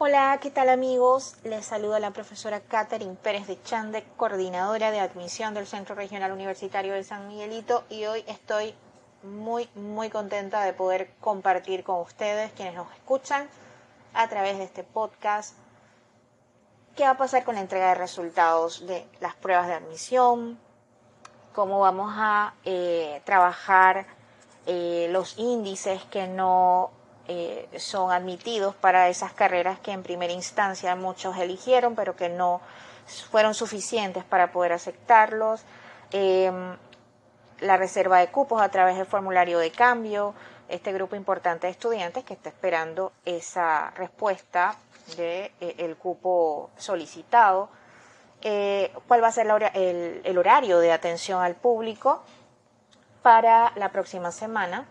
Hola, ¿qué tal amigos? Les saluda la profesora Catherine Pérez de Chande, coordinadora de admisión del Centro Regional Universitario de San Miguelito y hoy estoy muy, muy contenta de poder compartir con ustedes, quienes nos escuchan a través de este podcast, qué va a pasar con la entrega de resultados de las pruebas de admisión, cómo vamos a eh, trabajar eh, los índices que no eh, son admitidos para esas carreras que en primera instancia muchos eligieron, pero que no fueron suficientes para poder aceptarlos. Em, la reserva de cupos a través del formulario de cambio, este grupo importante de estudiantes que está esperando esa respuesta del de, eh, cupo solicitado. Eh, cuál va a ser el horario de atención al público para la próxima semana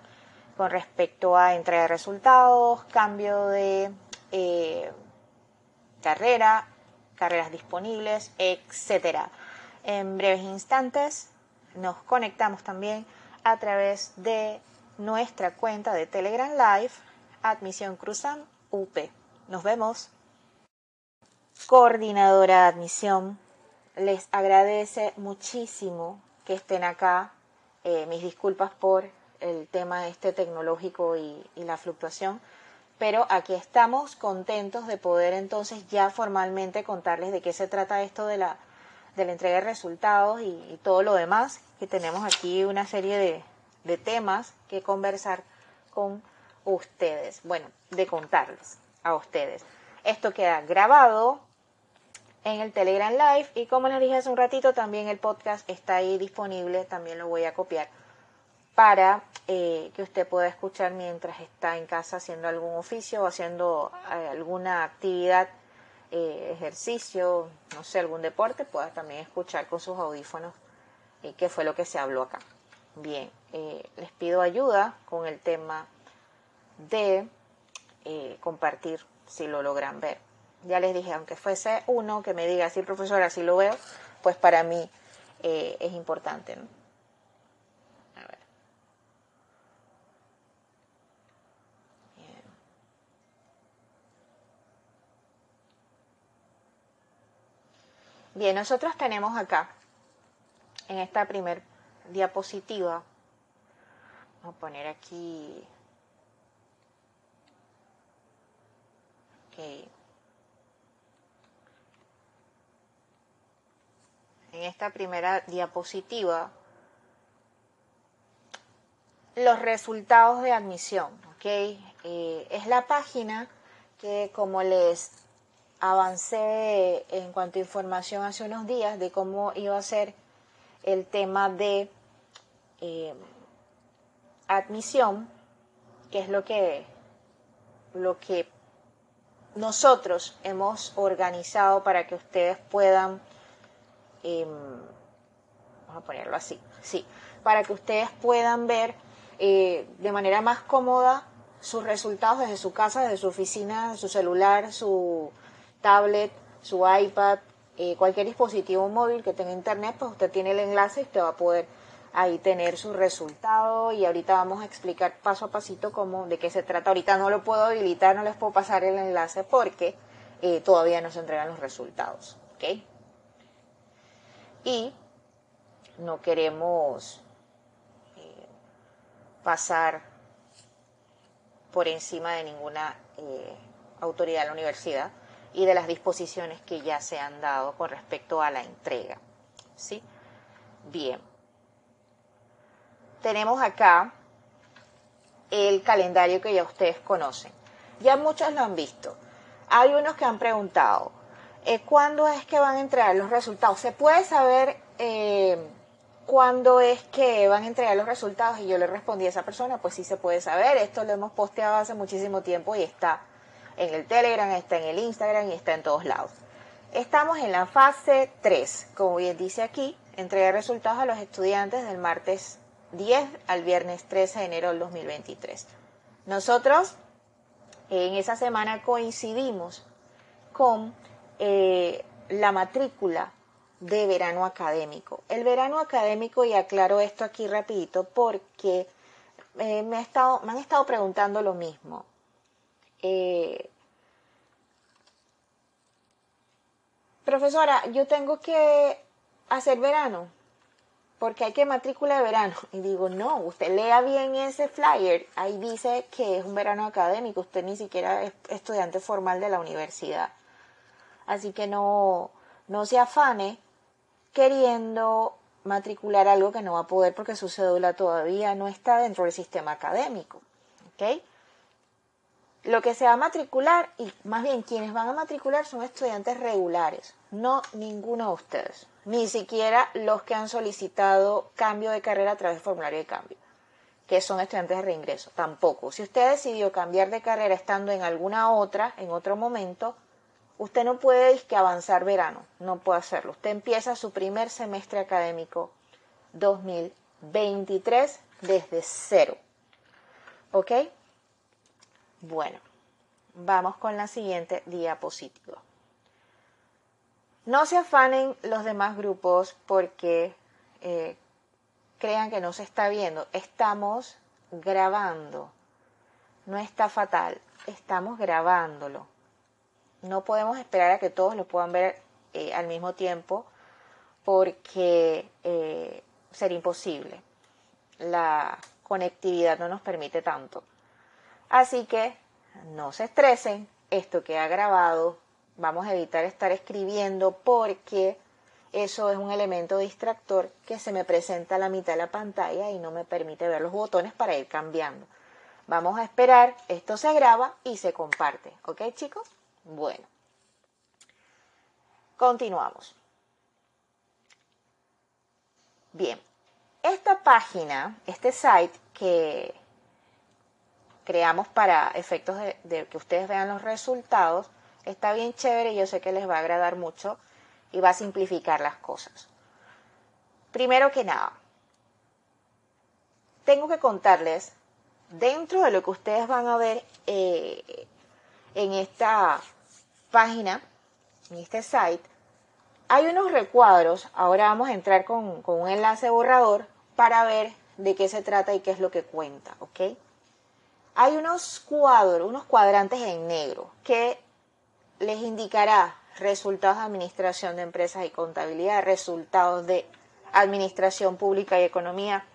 con respecto a entrega de resultados, cambio de eh, carrera, carreras disponibles, etcétera. En breves instantes nos conectamos también a través de nuestra cuenta de Telegram Live, Admisión Cruzan UP. Nos vemos. Coordinadora de admisión, les agradece muchísimo que estén acá. Eh, mis disculpas por el tema este tecnológico y, la fluctuación, pero aquí estamos contentos de poder entonces ya formalmente contarles de qué se trata esto de la, de la entrega de resultados y, todo lo demás, que tenemos aquí una serie de, de temas que conversar con ustedes, bueno, de contarles a ustedes. Esto queda grabado en el Telegram Live y como les dije hace un ratito, también el podcast está ahí disponible, también lo voy a copiar para eh, que usted pueda escuchar mientras está en casa haciendo algún oficio o haciendo eh, alguna actividad, eh, ejercicio, no sé, algún deporte, pueda también escuchar con sus audífonos qué fue lo que se habló acá. Bien, les pido ayuda con el tema de compartir si lo logran ver. Ya les dije, aunque fuese uno que me diga, sí, profesora, si lo veo, pues para mí es importante. ¿no? Bien, nosotros tenemos acá, en esta primer diapositiva, vamos a poner aquí, okay. En esta primera diapositiva, los resultados de admisión, ¿ok? Eh, es la página que como les avancé en cuanto a información hace unos días de cómo iba a ser el tema de eh, admisión, que es lo que, lo que nosotros hemos organizado para que ustedes puedan, em, vamos a ponerlo así, sí, para que ustedes puedan ver eh, de manera más cómoda sus resultados desde su casa, desde su oficina, su celular, su tablet, su iPad, eh, cualquier dispositivo móvil que tenga internet, pues usted tiene el enlace y usted va a poder ahí tener su resultado y ahorita vamos a explicar paso a pasito cómo, de qué se trata. Ahorita no lo puedo habilitar, no les puedo pasar el enlace porque eh, todavía no se entregan los resultados. ¿ok? Y no queremos eh, pasar por encima de ninguna autoridad de la universidad y de las disposiciones que ya se han dado con respecto a la entrega. ¿Sí? Bien. Tenemos acá el calendario que ya ustedes conocen. Ya muchos lo han visto. Hay unos que han preguntado, eh, ¿cuándo es que van a entregar los resultados? ¿Se puede saber eh, cuándo es que van a entregar los resultados? Y yo le respondí a esa persona, pues sí se puede saber. Esto lo hemos posteado hace muchísimo tiempo y está en el Telegram, está en el Instagram y está en todos lados. Estamos en la fase 3, como bien dice aquí, entrega resultados a los estudiantes del martes 10 al viernes 13 de enero del 2023. Nosotros en esa semana coincidimos con eh, la matrícula de verano académico. El verano académico, y aclaro esto aquí rapidito, porque eh, me, estado, me, han estado preguntando lo mismo. Eh, profesora, yo tengo que hacer verano, porque hay que matrícula de verano. Y digo, no, usted lea bien ese flyer, ahí dice que es un verano académico, usted ni siquiera es estudiante formal de la universidad. Así que no, no se afane queriendo matricular algo que no va a poder porque su cédula todavía no está dentro del sistema académico. Lo que se va a matricular, y más bien quienes van a matricular son estudiantes regulares, no ninguno de ustedes, ni siquiera los que han solicitado cambio de carrera a través del formulario de cambio, que son estudiantes de reingreso, tampoco. Si usted decidió cambiar de carrera estando en alguna otra, en otro momento, usted no puede que avanzar verano, no puede hacerlo. Usted empieza su primer semestre académico 2023 desde cero. ¿Ok? Bueno, vamos con la siguiente diapositiva. No se afanen los demás grupos porque eh, crean que no se está viendo. Estamos grabando. No está fatal. Estamos grabándolo. No podemos esperar a que todos lo puedan ver eh, al mismo tiempo porque eh, sería imposible. La conectividad no nos permite tanto. Así que no se estresen, esto que ha grabado, vamos a evitar estar escribiendo porque eso es un elemento distractor que se me presenta a la mitad de la pantalla y no me permite ver los botones para ir cambiando. Vamos a esperar, esto se graba y se comparte. ¿Ok chicos? Bueno. Continuamos. Bien, esta página, este site que creamos para efectos de, que ustedes vean los resultados, está bien chévere y yo sé que les va a agradar mucho y va a simplificar las cosas. Primero que nada, tengo que contarles, dentro de lo que ustedes van a ver eh, en esta página, en este site, hay unos recuadros, ahora vamos a entrar con, con un enlace borrador para ver de qué se trata y qué es lo que cuenta, ¿ok? hay unos cuadros, unos cuadrantes en negro que les indicará resultados de administración de empresas y contabilidad, resultados de administración pública y economía,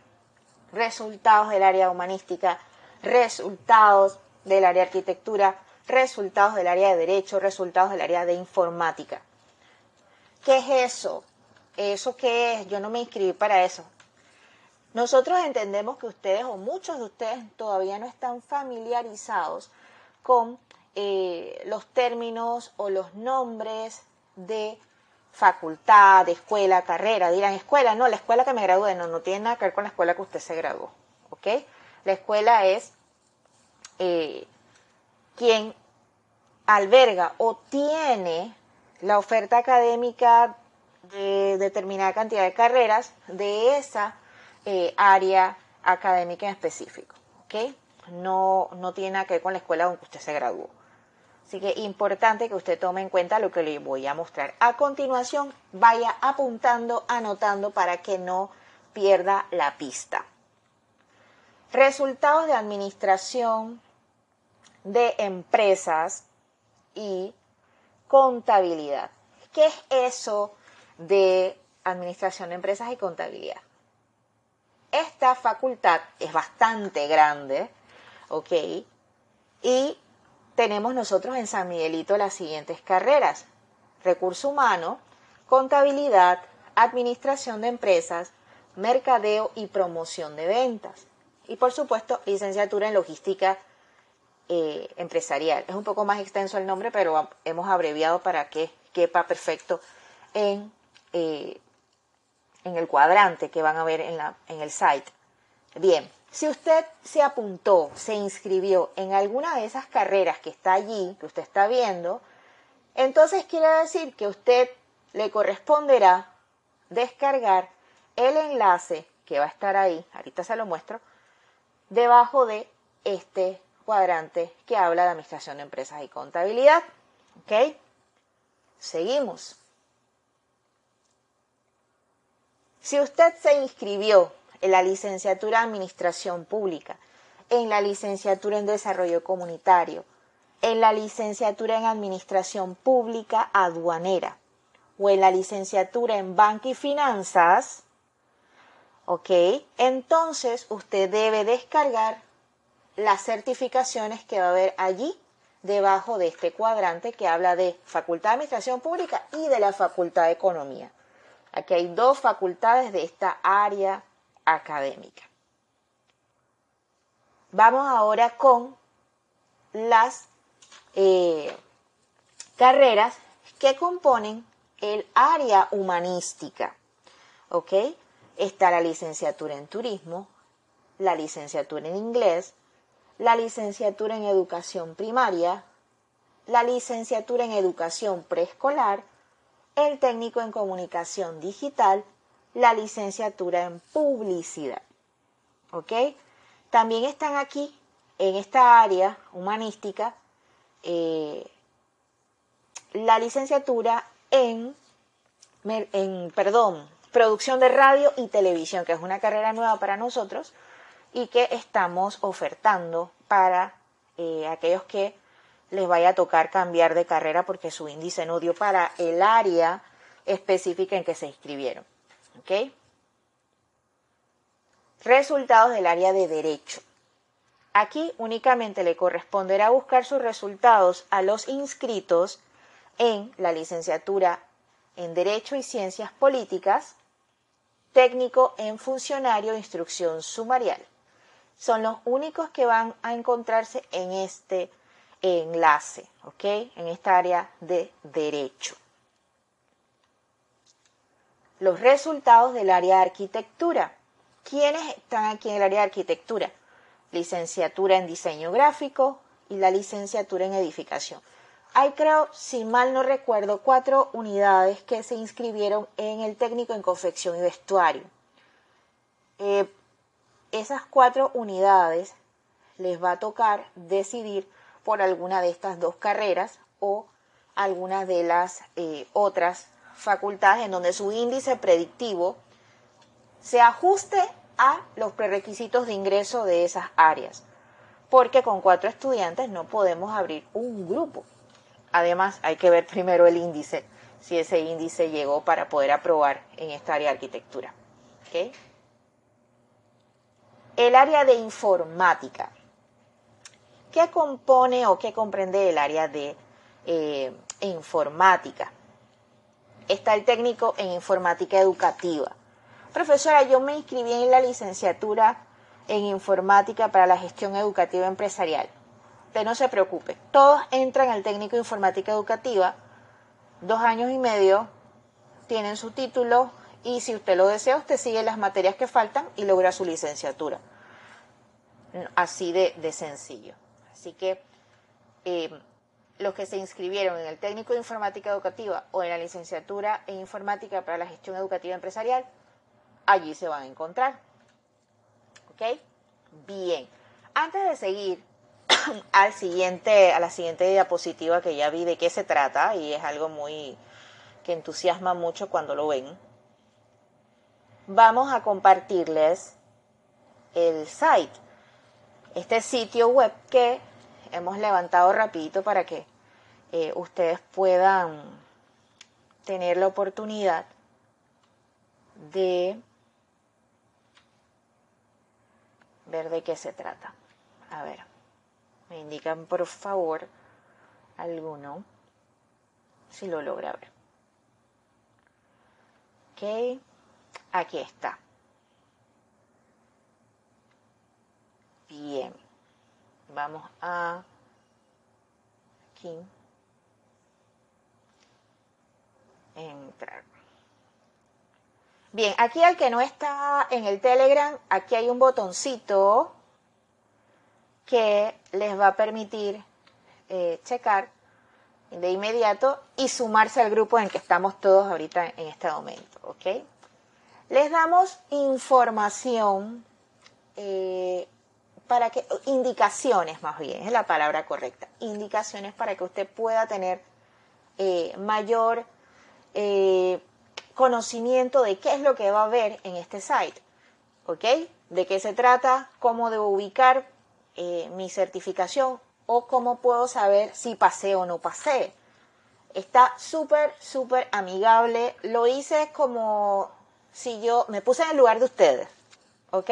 resultados del área humanística, resultados del área arquitectura, resultados del área de derecho, resultados del área de informática. ¿Qué es eso? ¿Eso qué es? Yo no me inscribí para eso. Nosotros entendemos que ustedes o muchos de ustedes todavía no están familiarizados con eh, los términos o los nombres de facultad, de escuela, carrera. Dirán, escuela, no, la escuela que me gradué, no, no tiene nada que ver con la escuela que usted se graduó. ¿Ok? La escuela es eh, quien alberga o tiene la oferta académica de determinada cantidad de carreras de esa eh, área académica en específico. ¿ok? No, no tiene nada que ver con la escuela donde usted se graduó. Así que importante que usted tome en cuenta lo que le voy a mostrar. A continuación, vaya apuntando, anotando para que no pierda la pista. Resultados de administración de empresas y contabilidad. ¿Qué es eso de administración de empresas y contabilidad? Esta facultad es bastante grande, ¿ok? Y tenemos nosotros en San Miguelito las siguientes carreras. Recurso humano, contabilidad, administración de empresas, mercadeo y promoción de ventas. Y por supuesto, licenciatura en logística eh, empresarial. Es un poco más extenso el nombre, pero hemos abreviado para que quepa perfecto en eh, en el cuadrante que van a ver en, la, en el site. Bien, si usted se apuntó, se inscribió en alguna de esas carreras que está allí, que usted está viendo, entonces quiere decir que usted le corresponderá descargar el enlace que va a estar ahí, ahorita se lo muestro, debajo de este cuadrante que habla de administración de empresas y contabilidad. ¿Ok? Seguimos. Si usted se inscribió en la licenciatura en Administración Pública, en la licenciatura en Desarrollo Comunitario, en la licenciatura en Administración Pública Aduanera o en la licenciatura en Banca y Finanzas, ¿ok? Entonces usted debe descargar las certificaciones que va a haber allí debajo de este cuadrante que habla de Facultad de Administración Pública y de la Facultad de Economía. Aquí hay dos facultades de esta área académica. Vamos ahora con las eh, carreras que componen el área humanística. ¿Ok? Está la licenciatura en turismo, la licenciatura en inglés, la licenciatura en educación primaria, la licenciatura en educación preescolar, el técnico en comunicación digital, la licenciatura en publicidad. ¿Ok? También están aquí, en esta área humanística, eh, la licenciatura en, en, perdón, producción de radio y televisión, que es una carrera nueva para nosotros y que estamos ofertando para eh, aquellos que les vaya a tocar cambiar de carrera porque su índice no dio para el área específica en que se inscribieron. ¿Ok? Resultados del área de derecho. Aquí únicamente le corresponderá buscar sus resultados a los inscritos en la licenciatura en Derecho y Ciencias Políticas, técnico en Funcionario de Instrucción Sumarial. Son los únicos que van a encontrarse en este enlace, ¿ok? En esta área de Derecho. Los resultados del área de Arquitectura. ¿Quiénes están aquí en el área de Arquitectura? licenciatura en diseño gráfico y la licenciatura en edificación. Hay, creo, si mal no recuerdo, cuatro unidades que se inscribieron en el técnico en confección y vestuario. Eh, esas cuatro unidades les va a tocar decidir por alguna de estas dos carreras o alguna de las eh, otras facultades en donde su índice predictivo se ajuste a los prerequisitos de ingreso de esas áreas, porque con cuatro estudiantes no podemos abrir un grupo. Además, hay que ver primero el índice, si ese índice llegó para poder aprobar en esta área de arquitectura. El área de informática. ¿Qué compone o qué comprende el área de eh, informática? Está el técnico en informática educativa Profesora, yo me inscribí en la licenciatura en informática para la gestión educativa empresarial. Usted no se preocupe, todos entran al técnico de informática educativa, dos años y medio, tienen su título y si usted lo desea, usted sigue las materias que faltan y logra su licenciatura. Así de, sencillo. Así que eh, los que se inscribieron en el técnico de informática educativa o en la licenciatura en informática para la gestión educativa empresarial, allí se van a encontrar. ¿Ok? Bien. Antes de seguir al siguiente, a la siguiente diapositiva que ya vi de qué se trata, y es algo muy que entusiasma mucho cuando lo ven, vamos a compartirles el site, este sitio web que hemos levantado rapidito para que eh, ustedes puedan tener la oportunidad de ver de qué se trata. A ver, me indican por favor alguno, si lo logra ver. Ok, aquí está. Bien, vamos a aquí entrar. Bien, aquí al que no está en el Telegram, aquí hay un botoncito que les va a permitir eh, checar de inmediato y sumarse al grupo en que estamos todos ahorita en este momento, ¿ok? Les damos información eh, para que, indicaciones más bien, es la palabra correcta, indicaciones para que usted pueda tener eh, mayor conocimiento de qué es lo que va a haber en este site. ¿Ok? De qué se trata, cómo debo ubicar eh, mi certificación o cómo puedo saber si pasé o no pasé. Está súper, súper amigable. Lo hice como si yo me puse en el lugar de ustedes. ¿Ok?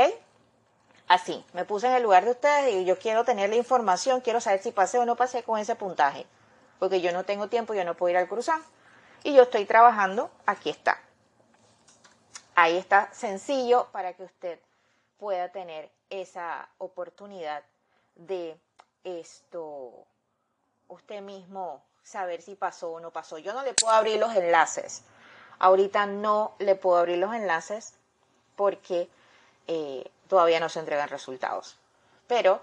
Así, me puse en el lugar de ustedes y yo quiero tener la información, quiero saber si pasé o no pasé con ese puntaje. Porque yo no tengo tiempo, yo no puedo ir al cruzar. Y yo estoy trabajando, aquí está. Ahí está sencillo para que usted pueda tener esa oportunidad de esto, usted mismo saber si pasó o no pasó. Yo no le puedo abrir los enlaces. Ahorita no le puedo abrir los enlaces porque eh, todavía no se entregan resultados. Pero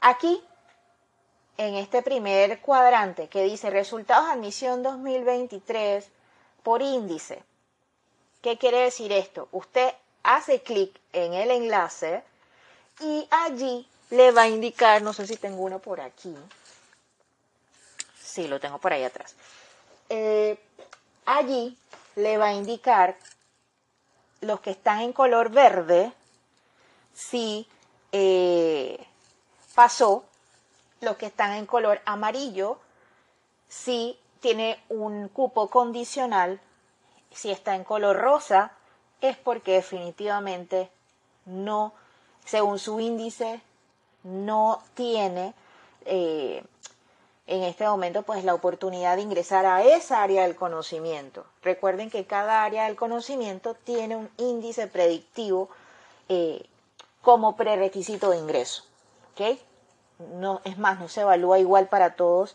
aquí, en este primer cuadrante que dice resultados admisión 2023 por índice, ¿qué quiere decir esto? Usted hace clic en el enlace y allí le va a indicar, no sé si tengo uno por aquí. Sí, lo tengo por ahí atrás. Eh, allí le va a indicar los que están en color verde si eh, pasó, los que están en color amarillo si tiene un cupo condicional, si está en color rosa es porque definitivamente no, según su índice, no tiene eh, en este momento pues la oportunidad de ingresar a esa área del conocimiento. Recuerden que cada área del conocimiento tiene un índice predictivo eh, como prerequisito de ingreso. No, es más, no se evalúa igual para todos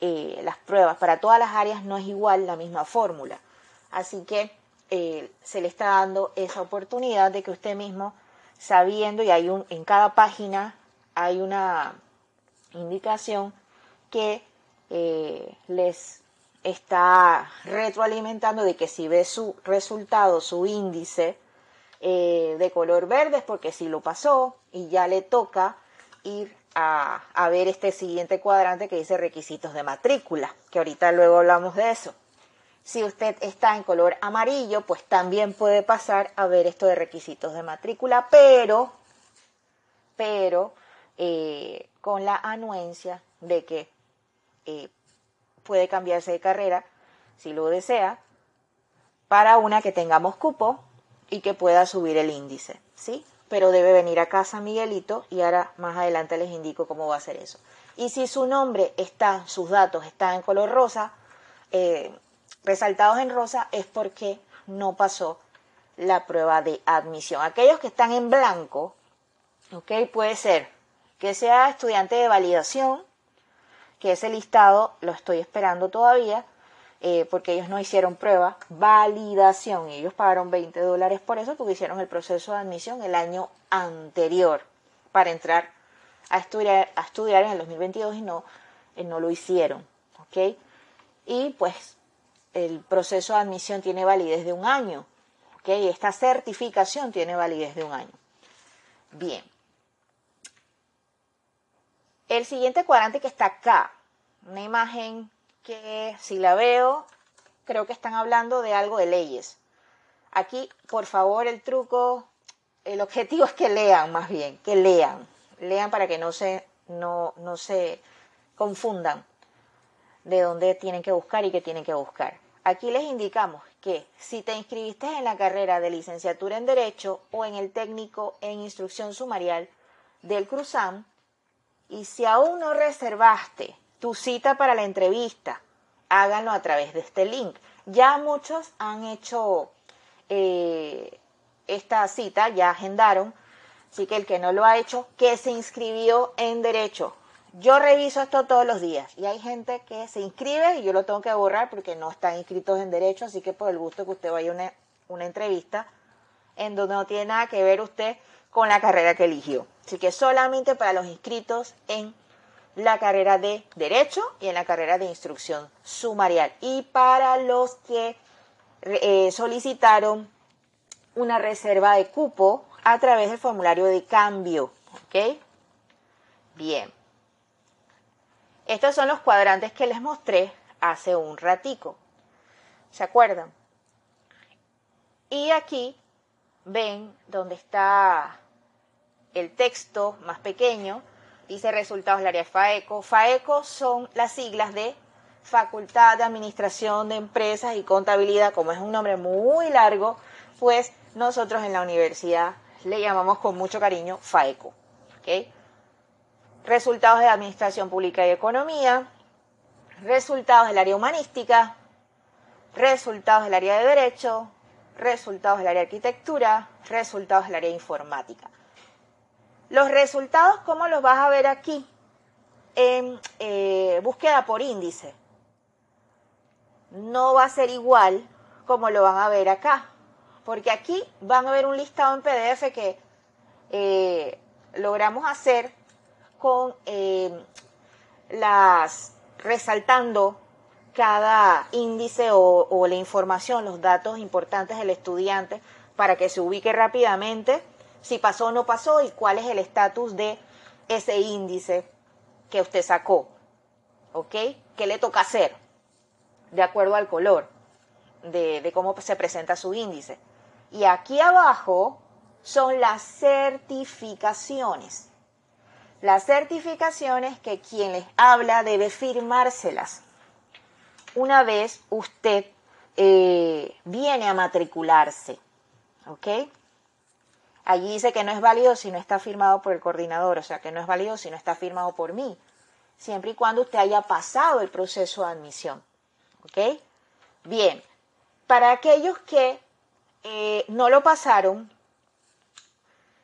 eh, las pruebas, para todas las áreas no es igual la misma fórmula. Así que se le está dando esa oportunidad de que usted mismo, sabiendo, y hay un, en cada página hay una indicación que eh, les está retroalimentando de que si ve su resultado, su índice eh, de color verde es porque sí lo pasó y ya le toca ir a, ver este siguiente cuadrante que dice requisitos de matrícula, que ahorita luego hablamos de eso. Si usted está en color amarillo, pues también puede pasar a ver esto de requisitos de matrícula, pero, pero eh, con la anuencia de que eh, puede cambiarse de carrera, si lo desea, para una que tengamos cupo y que pueda subir el índice, ¿sí? Pero debe venir a casa Miguelito y ahora más adelante les indico cómo va a hacer eso. Y si su nombre está, sus datos están en color rosa, eh, resaltados en rosa, es porque no pasó la prueba de admisión. Aquellos que están en blanco, ¿ok? Puede ser que sea estudiante de validación, que ese listado lo estoy esperando todavía, eh, porque ellos no hicieron prueba, validación, ellos pagaron 20 dólares por eso, porque hicieron el proceso de admisión el año anterior para entrar a estudiar, a estudiar en el 2022 y no, eh, no lo hicieron, ¿ok? Y pues el proceso de admisión tiene validez de un año, ¿ok? Esta certificación tiene validez de un año. Bien, el siguiente cuadrante que está acá, una imagen que si la veo, creo que están hablando de algo de leyes. Aquí, por favor, el truco, el objetivo es que lean más bien, que lean. Lean para que no se, no, no se confundan de dónde tienen que buscar y qué tienen que buscar. Aquí les indicamos que si te inscribiste en la carrera de licenciatura en Derecho o en el técnico en instrucción sumarial del CRUZAM, y si aún no reservaste tu cita para la entrevista, háganlo a través de este link. Ya muchos han hecho eh, esta cita, ya agendaron, así que el que no lo ha hecho, que se inscribió en derecho. Yo reviso esto todos los días y hay gente que se inscribe y yo lo tengo que borrar porque no están inscritos en derecho, así que por el gusto que usted vaya a una, una entrevista en donde no tiene nada que ver usted con la carrera que eligió. Así que solamente para los inscritos en la carrera de Derecho y en la carrera de Instrucción Sumarial. Y para los que eh, solicitaron una reserva de cupo a través del formulario de cambio. ¿Ok? Bien. Estos son los cuadrantes que les mostré hace un ratico. ¿Se acuerdan? Y aquí ven donde está el texto más pequeño, dice resultados del área FAECO. FAECO son las siglas de Facultad de Administración de Empresas y Contabilidad, como es un nombre muy largo, pues nosotros en la universidad le llamamos con mucho cariño FAECO. Resultados de Administración Pública y Economía, resultados del área humanística, resultados del área de Derecho, resultados del área de Arquitectura, resultados del área de Informática. Los resultados, ¿cómo los vas a ver aquí? En eh, búsqueda por índice. No va a ser igual como lo van a ver acá, porque aquí van a ver un listado en PDF que eh, logramos hacer con eh, las resaltando cada índice o, la información, los datos importantes del estudiante para que se ubique rápidamente si pasó o no pasó y cuál es el estatus de ese índice que usted sacó. ¿Ok? ¿Qué le toca hacer? De acuerdo al color de, de cómo se presenta su índice. Y aquí abajo son las certificaciones. Las certificaciones que quien les habla debe firmárselas una vez usted eh, viene a matricularse. ¿Ok? Allí dice que no es válido si no está firmado por el coordinador, o sea, que no es válido si no está firmado por mí, siempre y cuando usted haya pasado el proceso de admisión. ¿Ok? Bien, para aquellos que eh, no lo pasaron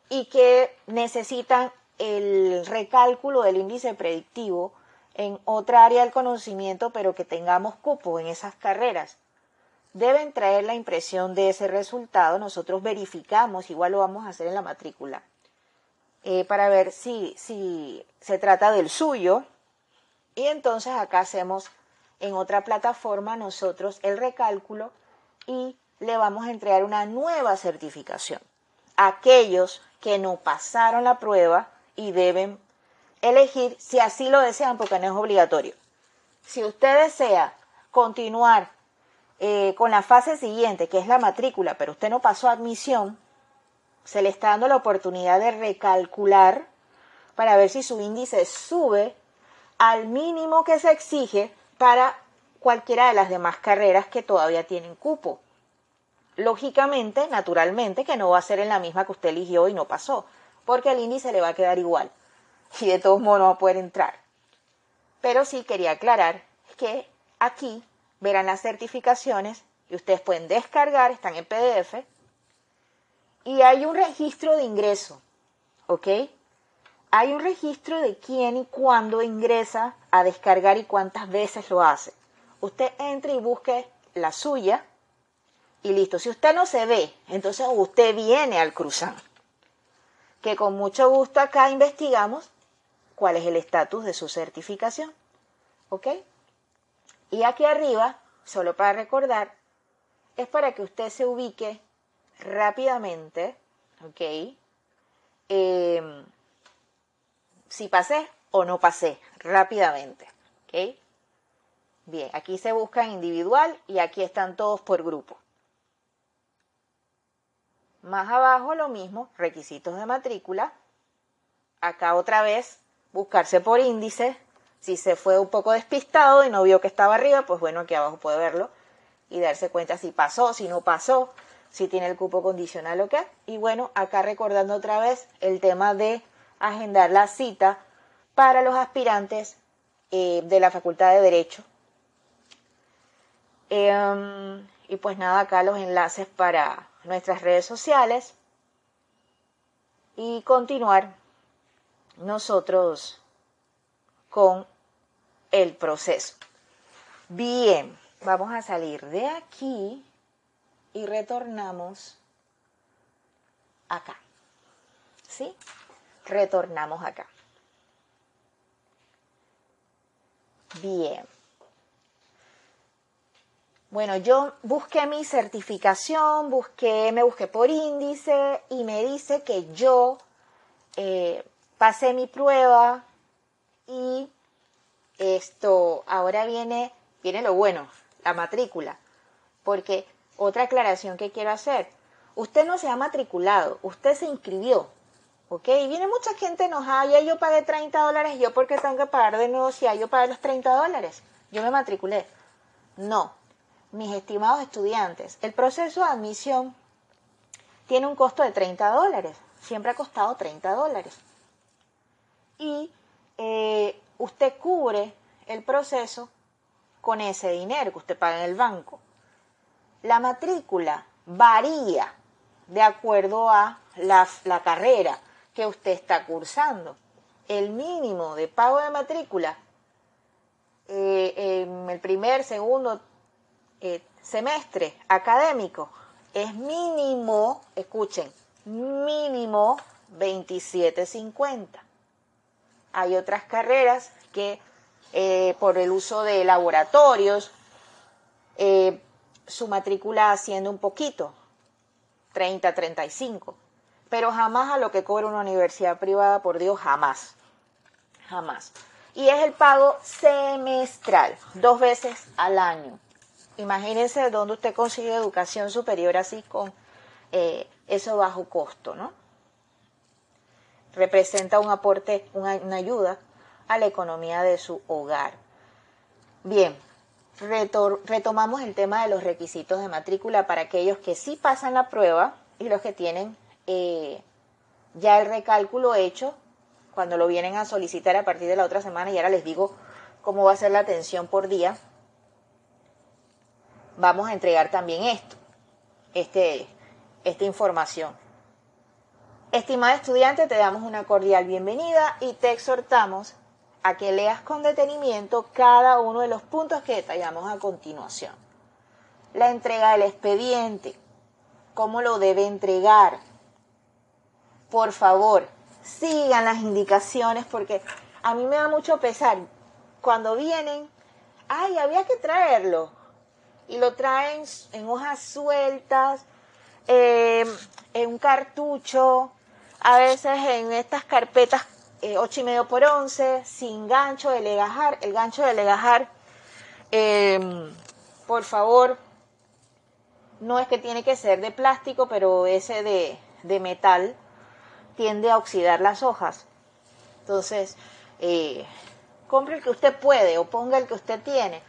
y que necesitan el recálculo del índice predictivo en otra área del conocimiento, pero que tengamos cupo en esas carreras. Deben traer la impresión de ese resultado, nosotros verificamos, igual lo vamos a hacer en la matrícula, eh, para ver si, si se trata del suyo. Y entonces acá hacemos en otra plataforma nosotros el recálculo y le vamos a entregar una nueva certificación. Aquellos que no pasaron la prueba y deben elegir si así lo desean porque no es obligatorio. Si usted desea continuar eh, con la fase siguiente, que es la matrícula, pero usted no pasó admisión, se le está dando la oportunidad de recalcular para ver si su índice sube al mínimo que se exige para cualquiera de las demás carreras que todavía tienen cupo. Lógicamente, naturalmente, que no va a ser en la misma que usted eligió y no pasó, porque el índice le va a quedar igual y de todos modos no va a poder entrar. Pero sí quería aclarar que aquí verán las certificaciones y ustedes pueden descargar, están en PDF, y hay un registro de ingreso, ¿ok? Hay un registro de quién y cuándo ingresa a descargar y cuántas veces lo hace. Usted entre y busque la suya y listo. Si usted no se ve, entonces usted viene al cruzán que con mucho gusto acá investigamos cuál es el estatus de su certificación. ¿Ok? Y aquí arriba, solo para recordar, es para que usted se ubique rápidamente, ¿ok? Em, si pasé o no pasé, rápidamente, ¿ok? Bien, aquí se busca individual y aquí están todos por grupo. Más abajo lo mismo, requisitos de matrícula. Acá otra vez, buscarse por índice. Si se fue un poco despistado y no vio que estaba arriba, pues bueno, aquí abajo puede verlo y darse cuenta si pasó, si no pasó, si tiene el cupo condicional o qué. Y bueno, acá recordando otra vez el tema de agendar la cita para los aspirantes eh, de la Facultad de Derecho. Em, y pues nada, acá los enlaces para nuestras redes sociales y continuar nosotros con el proceso. Bien, vamos a salir de aquí y retornamos acá. ¿Sí? Retornamos acá. Bien. Bueno, yo busqué mi certificación, busqué, me busqué por índice y me dice que yo eh, pasé mi prueba y esto, ahora viene, viene lo bueno, la matrícula. Porque otra aclaración que quiero hacer, Usted no se ha matriculado, usted se inscribió. ¿Ok? Y viene mucha gente enojada, ya yo pagué 30 dólares, ¿yo por qué tengo que pagar de nuevo si ya yo pagué los 30 dólares? Yo me matriculé. No, mis estimados estudiantes, el proceso de admisión tiene un costo de 30 dólares, siempre ha costado 30 dólares. Y eh, usted cubre el proceso con ese dinero que usted paga en el banco. La matrícula varía de acuerdo a la, carrera que usted está cursando. El mínimo de pago de matrícula eh, en el primer, segundo eh, semestre académico es mínimo, escuchen, mínimo 27.50. Hay otras carreras que eh, por el uso de laboratorios, eh, su matrícula asciende un poquito, 30, 35, pero jamás a lo que cobra una universidad privada, por Dios, jamás, jamás. Y es el pago semestral, dos veces al año. Imagínense dónde usted consigue educación superior así con eh, eso bajo costo, ¿no? Representa un aporte, una ayuda a la economía de su hogar. Bien, retomamos el tema de los requisitos de matrícula para aquellos que sí pasan la prueba y los que tienen eh, ya el recálculo hecho cuando lo vienen a solicitar a partir de la otra semana y ahora les digo cómo va a ser la atención por día. Vamos a entregar también esto, este, esta información. Estimada estudiante, te damos una cordial bienvenida y te exhortamos a que leas con detenimiento cada uno de los puntos que detallamos a continuación. La entrega del expediente, cómo lo debe entregar. Por favor, sigan las indicaciones porque a mí me da mucho pesar cuando vienen, ay, había que traerlo. Y lo traen en hojas sueltas, eh, en un cartucho, a veces en estas carpetas eh, 8 y medio por 11, sin gancho de legajar. El gancho de legajar, em, por favor, no es que tiene que ser de plástico, pero ese de, de metal tiende a oxidar las hojas. Entonces, eh, compre el que usted puede o ponga el que usted tiene,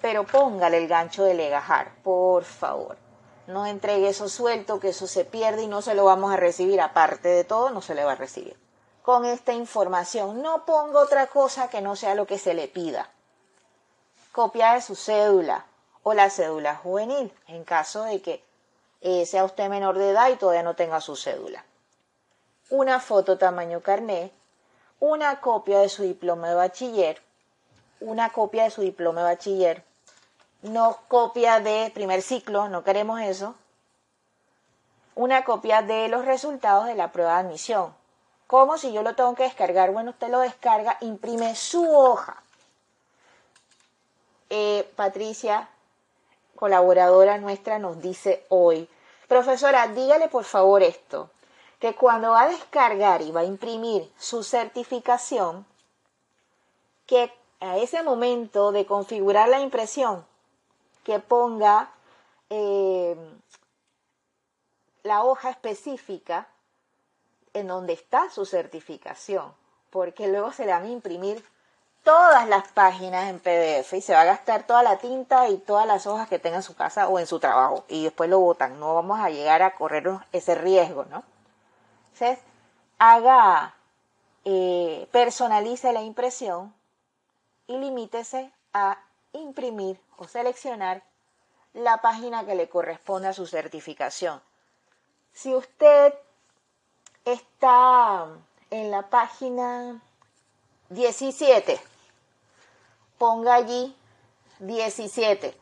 pero póngale el gancho de legajar, por favor. No entregue eso suelto, que eso se pierde y no se lo vamos a recibir. Aparte de todo, no se le va a recibir con esta información. No ponga otra cosa que no sea lo que se le pida. Copia de su cédula o la cédula juvenil, en caso de que eh, sea usted menor de edad y todavía no tenga su cédula. Una foto tamaño carné, una copia de su diploma de bachiller, una copia de su diploma de bachiller, no copia de primer ciclo, no queremos eso, una copia de los resultados de la prueba de admisión, ¿Cómo si yo lo tengo que descargar? Bueno, usted lo descarga, imprime su hoja. Eh, Patricia, colaboradora nuestra, nos dice hoy, profesora, dígale por favor esto, que cuando va a descargar y va a imprimir su certificación, que a ese momento de configurar la impresión, que ponga eh, la hoja específica en donde está su certificación, porque luego se le van a imprimir todas las páginas en PDF y se va a gastar toda la tinta y todas las hojas que tenga en su casa o en su trabajo y después lo botan. No vamos a llegar a correr ese riesgo, ¿no? Entonces, haga, eh, personalice la impresión y limítese a imprimir o seleccionar la página que le corresponde a su certificación. Si usted está en la página 17. Ponga allí 17,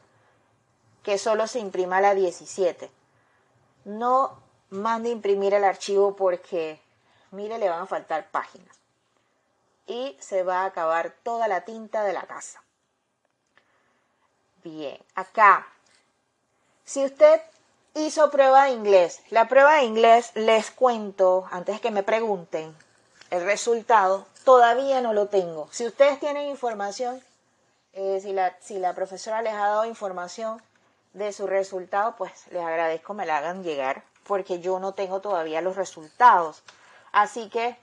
que solo se imprima la 17. No mande imprimir el archivo porque, mire, le van a faltar páginas. Y se va a acabar toda la tinta de la casa. Bien, acá. Si usted hizo prueba de inglés. La prueba de inglés, les cuento, antes que me pregunten el resultado, todavía no lo tengo. Si ustedes tienen información, eh, si, la, profesora les ha dado información de su resultado, pues les agradezco me la hagan llegar porque yo no tengo todavía los resultados. Así que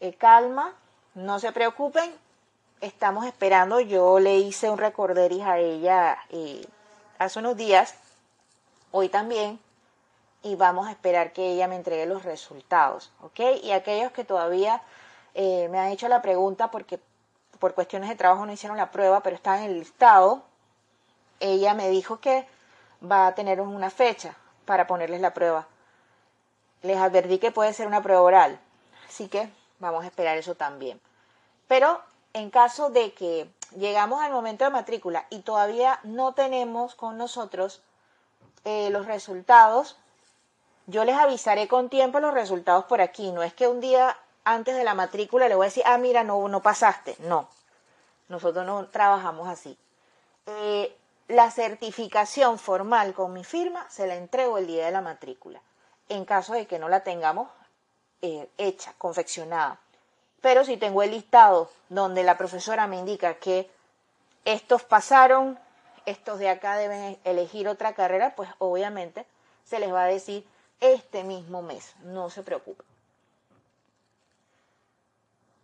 eh, calma, no se preocupen, estamos esperando. Yo le hice un recorderis a ella eh, hace unos días, hoy también, y vamos a esperar que ella me entregue los resultados, ¿ok? Y aquellos que todavía eh, me han hecho la pregunta porque por cuestiones de trabajo no hicieron la prueba, pero están en el listado, ella me dijo que va a tener una fecha para ponerles la prueba. Les advertí que puede ser una prueba oral, así que vamos a esperar eso también. Pero en caso de que llegamos al momento de matrícula y todavía no tenemos con nosotros eh, los resultados, yo les avisaré con tiempo los resultados por aquí. No es que un día antes de la matrícula le voy a decir, ah, mira, no, no pasaste. No, nosotros no trabajamos así. Eh, la certificación formal con mi firma se la entrego el día de la matrícula, en caso de que no la tengamos eh, hecha, confeccionada. Pero si tengo el listado donde la profesora me indica que estos pasaron, estos de acá deben elegir otra carrera, pues obviamente se les va a decir este mismo mes, no se preocupen.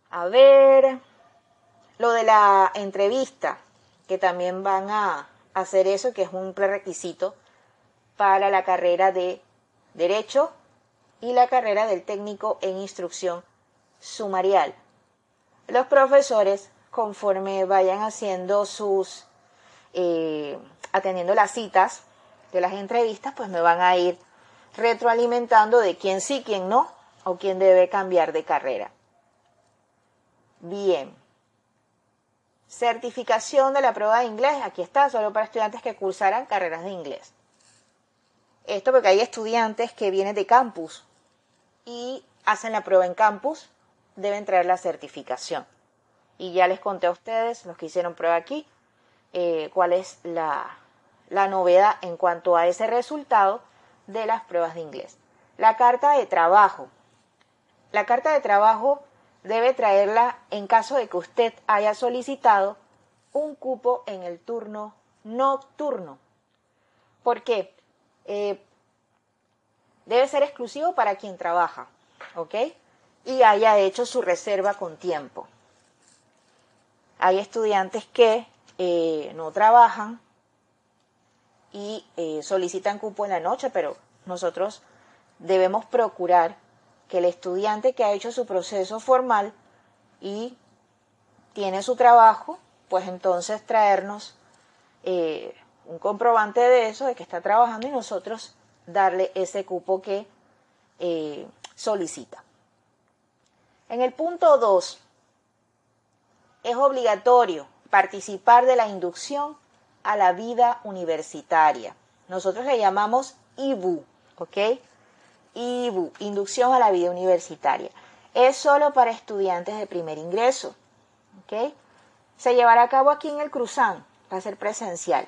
A ver, lo de la entrevista, que también van a hacer eso, que es un prerequisito para la carrera de Derecho y la carrera del técnico en instrucción sumarial. Los profesores, conforme vayan haciendo sus, eh, atendiendo las citas de las entrevistas, pues me van a ir retroalimentando de quién sí, quién no, o quién debe cambiar de carrera. Bien. Certificación de la prueba de inglés. Aquí está, solo para estudiantes que cursaran carreras de inglés. Esto porque hay estudiantes que vienen de campus y hacen la prueba en campus, deben traer la certificación. Y ya les conté a ustedes, los que hicieron prueba aquí, eh, cuál es la, la novedad en cuanto a ese resultado de las pruebas de inglés. La carta de trabajo. La carta de trabajo debe traerla en caso de que usted haya solicitado un cupo en el turno nocturno. ¿Por qué? Eh, debe ser exclusivo para quien trabaja, ¿ok? Y haya hecho su reserva con tiempo. Hay estudiantes que eh, no trabajan y eh, solicitan cupo en la noche, pero nosotros debemos procurar que el estudiante que ha hecho su proceso formal y tiene su trabajo, pues entonces traernos eh, un comprobante de eso, de que está trabajando y nosotros darle ese cupo que solicita. En el punto 2, es obligatorio participar de la inducción a la vida universitaria. Nosotros le llamamos IBU, ¿ok? IBU, Inducción a la Vida Universitaria. Es solo para estudiantes de primer ingreso. ¿ok? Se llevará a cabo aquí en el Cruzán, va a ser presencial,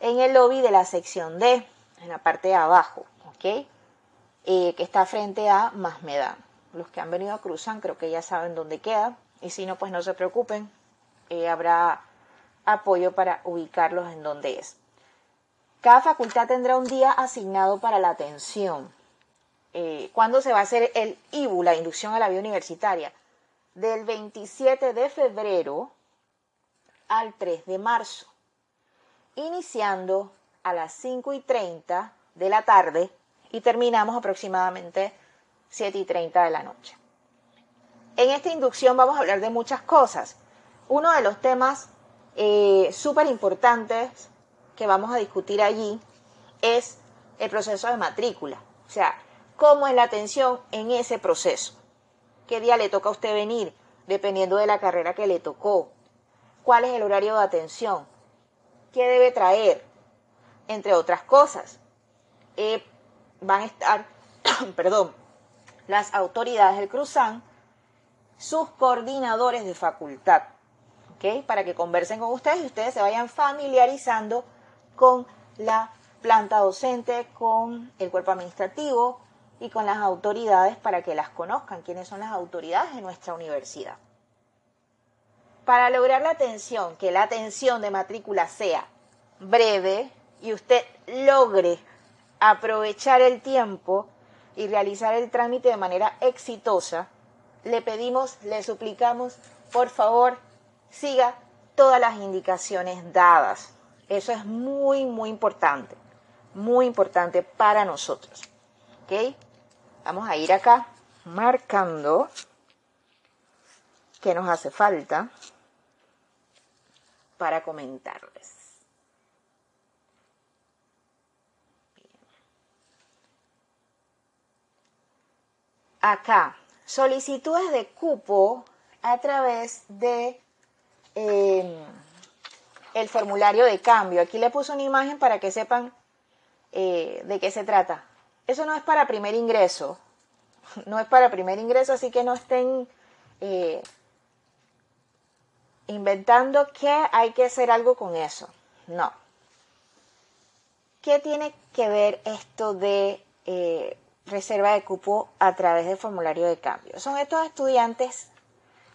en el lobby de la sección D, en la parte de abajo, ¿ok? Eh, que está frente a Masmedán. Los que han venido a Cruzán creo que ya saben dónde queda, y si no, pues no se preocupen, eh, habrá apoyo para ubicarlos en donde es. Cada facultad tendrá un día asignado para la atención eh, ¿cuándo se va a hacer el IBU, la inducción a la vida universitaria? Del 27 de febrero al 3 de marzo, iniciando a las 5 y 30 de la tarde y terminamos aproximadamente 7 y 30 de la noche. En esta inducción vamos a hablar de muchas cosas. Uno de los temas eh, súper importantes que vamos a discutir allí es el proceso de matrícula. O sea, cómo es la atención en ese proceso. ¿Qué día le toca a usted venir? Dependiendo de la carrera que le tocó. ¿Cuál es el horario de atención? ¿Qué debe traer? Entre otras cosas. Eh, van a estar, perdón, las autoridades del Cruzán, sus coordinadores de facultad, ¿ok? Para que conversen con ustedes y ustedes se vayan familiarizando con la planta docente, con el cuerpo administrativo, y con las autoridades para que las conozcan, quiénes son las autoridades de nuestra universidad. Para lograr la atención, que la atención de matrícula sea breve y usted logre aprovechar el tiempo y realizar el trámite de manera exitosa, le pedimos, le suplicamos, por favor, siga todas las indicaciones dadas. Eso es muy, muy importante, muy importante para nosotros. ¿Ok? Vamos a ir acá marcando qué nos hace falta para comentarles. Acá, solicitudes de cupo a través de em, el formulario de cambio. Aquí le puse una imagen para que sepan eh, de qué se trata. Eso no es para primer ingreso, no es para primer ingreso, así que no estén eh, inventando que hay que hacer algo con eso. No. ¿Qué tiene que ver esto de eh, reserva de cupo a través del formulario de cambio? Son estos estudiantes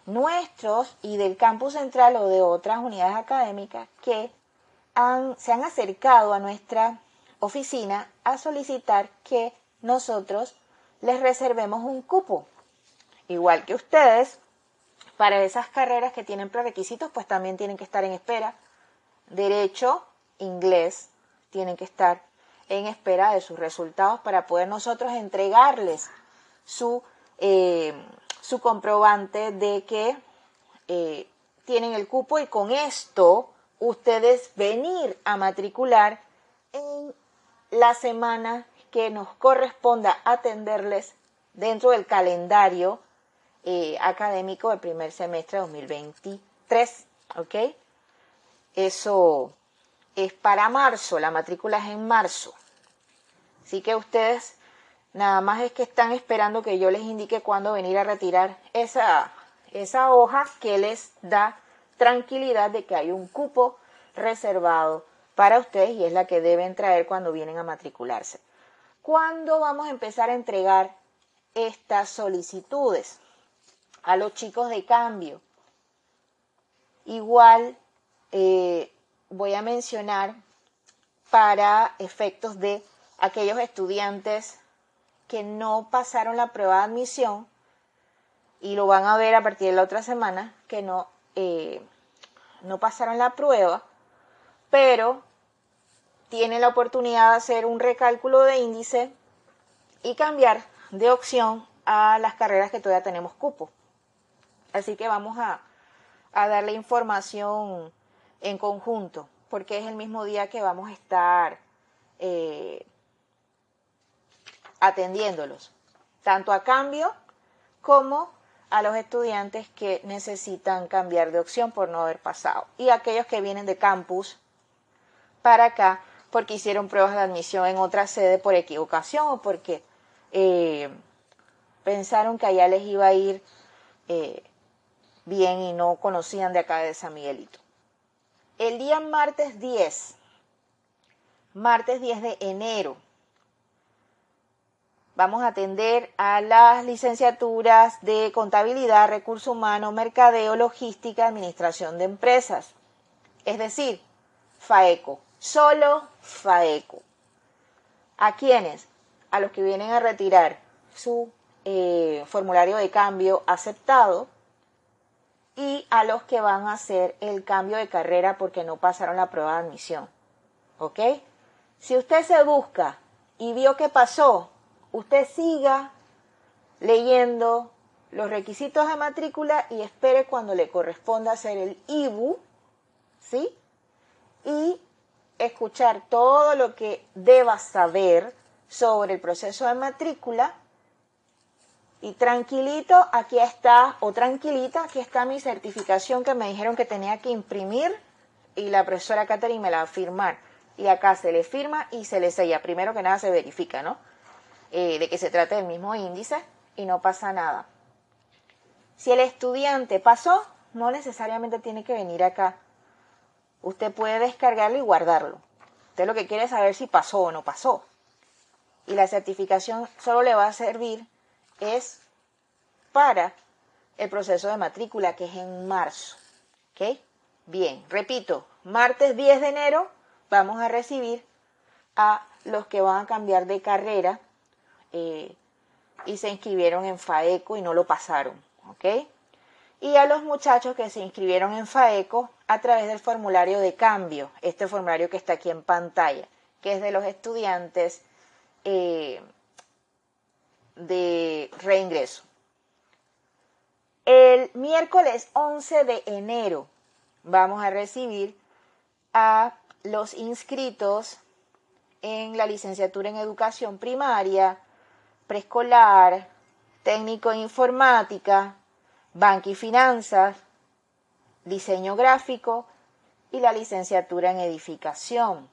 nuestros y del campus central o de otras unidades académicas que se han acercado a nuestra oficina a solicitar que nosotros les reservemos un cupo. Igual que ustedes, para esas carreras que tienen prerequisitos, pues también tienen que estar en espera. Derecho, inglés, tienen que estar en espera de sus resultados para poder nosotros entregarles su, eh, su comprobante de que eh, tienen el cupo y con esto ustedes venir a matricular en la semana que nos corresponda atenderles dentro del calendario eh, académico del primer semestre de 2023. ¿Ok? Eso es para marzo, la matrícula es en marzo. Así que ustedes nada más es que están esperando que yo les indique cuándo venir a retirar esa, esa hoja que les da tranquilidad de que hay un cupo reservado para ustedes y es la que deben traer cuando vienen a matricularse. ¿Cuándo vamos a empezar a entregar estas solicitudes a los chicos de cambio? Igual eh, voy a mencionar para efectos de aquellos estudiantes que no pasaron la prueba de admisión y lo van a ver a partir de la otra semana que no, eh, no pasaron la prueba, pero tiene la oportunidad de hacer un recálculo de índice y cambiar de opción a las carreras que todavía tenemos cupo. Así que vamos a, darle información en conjunto, porque es el mismo día que vamos a estar eh, atendiéndolos, tanto a cambio como a los estudiantes que necesitan cambiar de opción por no haber pasado y aquellos que vienen de campus para acá porque hicieron pruebas de admisión en otra sede por equivocación o porque eh, pensaron que allá les iba a ir eh, bien y no conocían de acá de San Miguelito. El día martes 10, martes 10 de enero, vamos a atender a las licenciaturas de contabilidad, recursos humanos, mercadeo, logística, administración de empresas, es decir, FAECO solo FAECO. ¿A quiénes? A los que vienen a retirar su eh, formulario de cambio aceptado y a los que van a hacer el cambio de carrera porque no pasaron la prueba de admisión. ¿Ok? Si usted se busca y vio que pasó, usted siga leyendo los requisitos de matrícula y espere cuando le corresponda hacer el IBU, ¿sí? Y escuchar todo lo que debas saber sobre el proceso de matrícula y tranquilito, aquí está, o tranquilita, aquí está mi certificación que me dijeron que tenía que imprimir y la profesora Catherine me la va a firmar. Y acá se le firma y se le sella. Primero que nada se verifica, ¿no? Eh, de que se trata del mismo índice y no pasa nada. Si el estudiante pasó, no necesariamente tiene que venir acá usted puede descargarlo y guardarlo. Usted lo que quiere es saber si pasó o no pasó. Y la certificación solo le va a servir es para el proceso de matrícula que es en marzo. ¿Ok? Bien, repito, martes 10 de enero vamos a recibir a los que van a cambiar de carrera eh, y se inscribieron en FAECO y no lo pasaron, ¿ok? Y a los muchachos que se inscribieron en FAECO a través del formulario de cambio, este formulario que está aquí en pantalla, que es de los estudiantes eh, de reingreso. El miércoles 11 de enero vamos a recibir a los inscritos en la licenciatura en educación primaria, preescolar, técnico en informática, banca y finanzas, diseño gráfico y la licenciatura en edificación.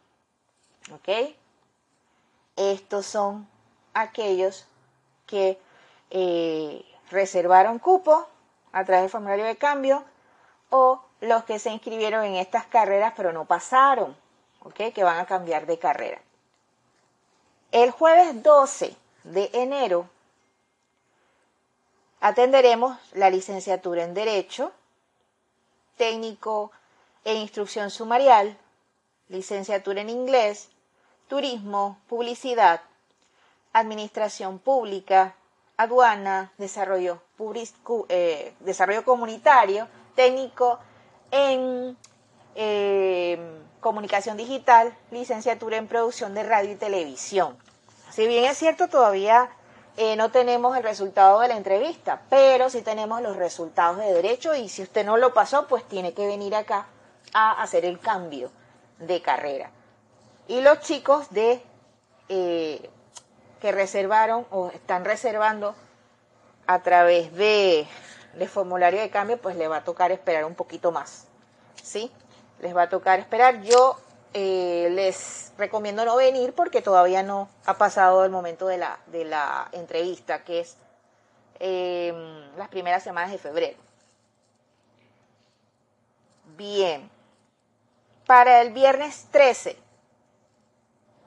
¿Ok? Estos son aquellos que eh, reservaron cupo a través del formulario de cambio o los que se inscribieron en estas carreras pero no pasaron, ¿ok? Que van a cambiar de carrera. El jueves 12 de enero atenderemos la licenciatura en Derecho, técnico en instrucción sumarial, licenciatura en inglés, turismo, publicidad, administración pública, aduana, desarrollo, eh, desarrollo comunitario, técnico en eh, comunicación digital, licenciatura en producción de radio y televisión. Si bien es cierto, todavía eh, no tenemos el resultado de la entrevista, pero sí tenemos los resultados de derecho y si usted no lo pasó, pues tiene que venir acá a hacer el cambio de carrera. Y los chicos de que reservaron o están reservando a través de, formulario de cambio, pues le va a tocar esperar un poquito más. ¿Sí? Les va a tocar esperar. Yo eh, les recomiendo no venir porque todavía no ha pasado el momento de la, de la entrevista, que es em, las primeras semanas de febrero. Bien. Para el viernes 13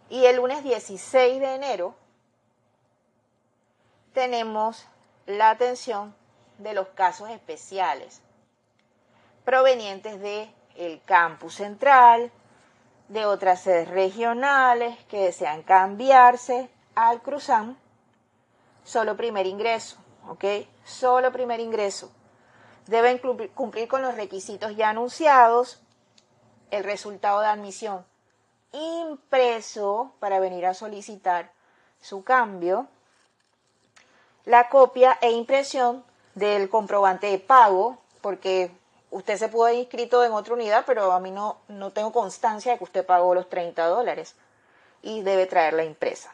y el lunes 16 de enero tenemos la atención de los casos especiales provenientes de el campus central, de otras sedes regionales que desean cambiarse al Cruzam, solo primer ingreso, ¿ok? Solo primer ingreso. Deben cumplir con los requisitos ya anunciados, el resultado de admisión impreso para venir a solicitar su cambio, la copia e impresión del comprobante de pago, porque usted se pudo haber inscrito en otra unidad, pero a mí no, no tengo constancia de que usted pagó los 30 dólares y debe traer la impresa.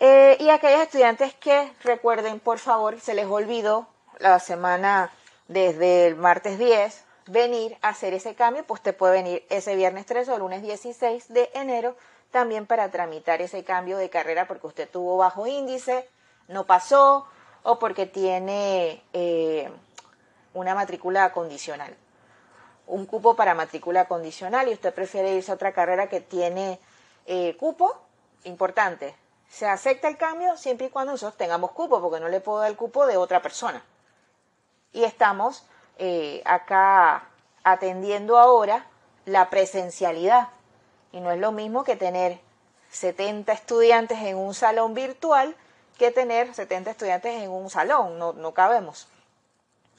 Eh, y aquellos estudiantes que recuerden, por favor, se les olvidó la semana desde el martes 10 venir a hacer ese cambio, pues usted puede venir ese viernes 3 o lunes 16 de enero también para tramitar ese cambio de carrera porque usted tuvo bajo índice, no pasó o porque tiene eh, una matrícula condicional, un cupo para matrícula condicional y usted prefiere irse a otra carrera que tiene eh, cupo, importante. Se acepta el cambio siempre y cuando nosotros tengamos cupo, porque no le puedo dar el cupo de otra persona. Y estamos eh, acá atendiendo ahora la presencialidad y no es lo mismo que tener 70 estudiantes en un salón virtual que tener 70 estudiantes en un salón, no, no cabemos.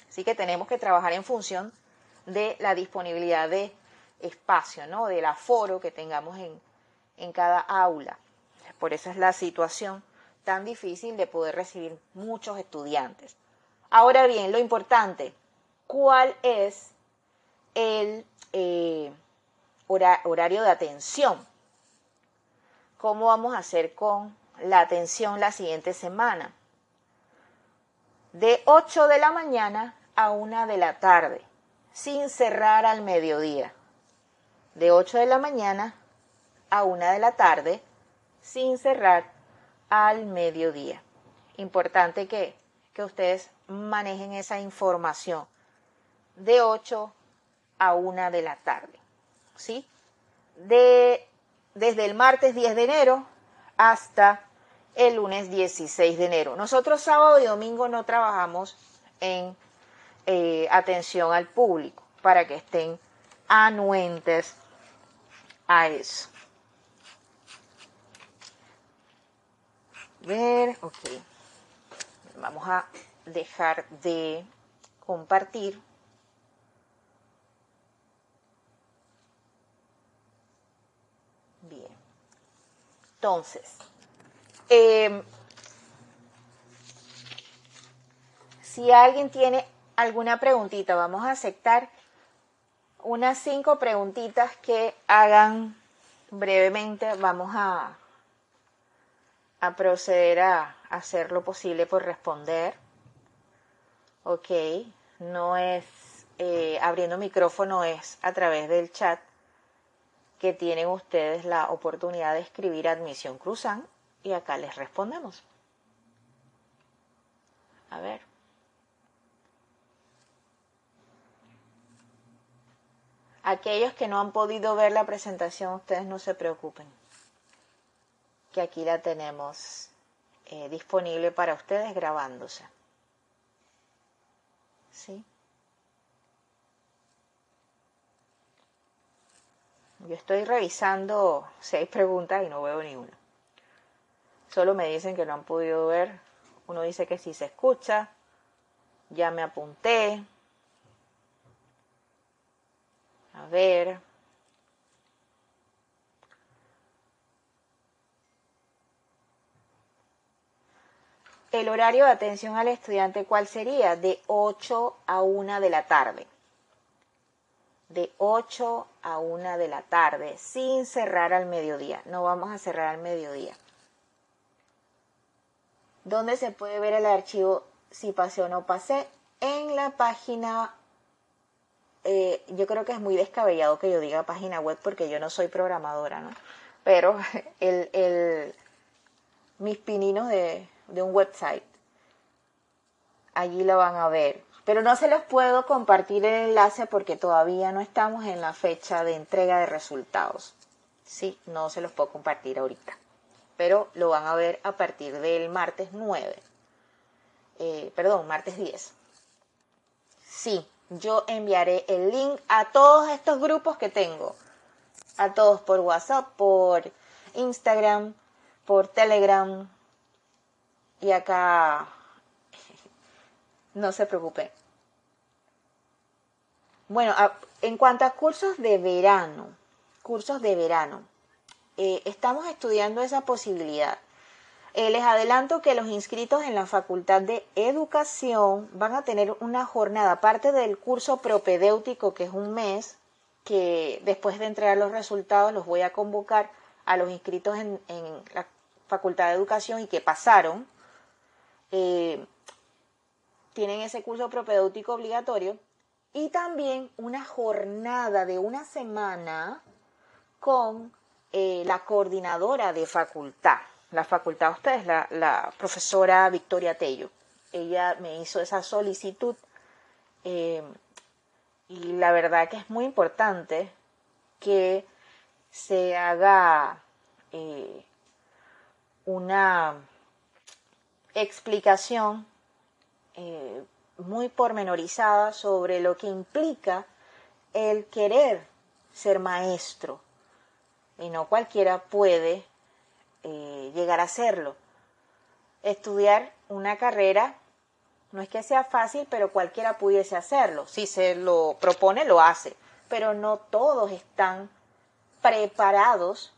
Así que tenemos que trabajar en función de la disponibilidad de espacio, ¿no? del aforo que tengamos en, en cada aula. Por eso es la situación tan difícil de poder recibir muchos estudiantes. Ahora bien, lo importante, ¿cuál es el, eh, horario de atención. ¿Cómo vamos a hacer con la atención la siguiente semana? De 8 de la mañana a 1 de la tarde, sin cerrar al mediodía. De 8 de la mañana a 1 de la tarde, sin cerrar al mediodía. Importante que, que ustedes manejen esa información. De 8 a 1 de la tarde. ¿Sí? De, desde el martes 10 de enero hasta el lunes 16 de enero. Nosotros sábado y domingo no trabajamos en eh, atención al público para que estén anuentes a eso. ver, ok. Vamos a dejar de compartir. Bien. Entonces, em, si alguien tiene alguna preguntita, vamos a aceptar unas cinco preguntitas que hagan brevemente. Vamos a, proceder a hacer lo posible por responder. Ok, no es eh, abriendo micrófono, es a través del chat que tienen ustedes la oportunidad de escribir admisión cruzan y acá les respondemos. A ver. Aquellos que no han podido ver la presentación, ustedes no se preocupen, que aquí la tenemos eh, disponible para ustedes grabándose. ¿Sí? Yo estoy revisando seis preguntas y no veo ni una. Solo me dicen que no han podido ver. Uno dice que sí se escucha. Ya me apunté. A ver. El horario de atención al estudiante, ¿cuál sería? De 8 a 1 de la tarde. De 8 a 1 de la tarde, sin cerrar al mediodía. No vamos a cerrar al mediodía. ¿Dónde se puede ver el archivo si pasé o no pasé? En la página, eh, yo creo que es muy descabellado que yo diga página web porque yo no soy programadora, ¿no? Pero el, el, mis pininos de, de un website. Allí lo van a ver. Pero no se los puedo compartir el enlace porque todavía no estamos en la fecha de entrega de resultados. Sí, no se los puedo compartir ahorita. Pero lo van a ver a partir del martes 9. Eh, perdón, martes 10. Sí, yo enviaré el link a todos estos grupos que tengo. A todos por WhatsApp, por Instagram, por Telegram, y acá, no se preocupe. Bueno, en cuanto a cursos de verano, cursos de verano, eh, estamos estudiando esa posibilidad. Eh, les adelanto que los inscritos en la Facultad de Educación van a tener una jornada, aparte del curso propedéutico, que es un mes, que después de entregar los resultados los voy a convocar a los inscritos en, en la Facultad de Educación y que pasaron eh, tienen ese curso propedéutico obligatorio y también una jornada de una semana con eh, la coordinadora de facultad. La facultad, ustedes, la, profesora Victoria Tello. Ella me hizo esa solicitud eh, y la verdad que es muy importante que se haga una explicación eh, muy pormenorizada sobre lo que implica el querer ser maestro. Y no cualquiera puede eh, llegar a serlo. Estudiar una carrera no es que sea fácil, pero cualquiera pudiese hacerlo. Si se lo propone, lo hace. Pero no todos están preparados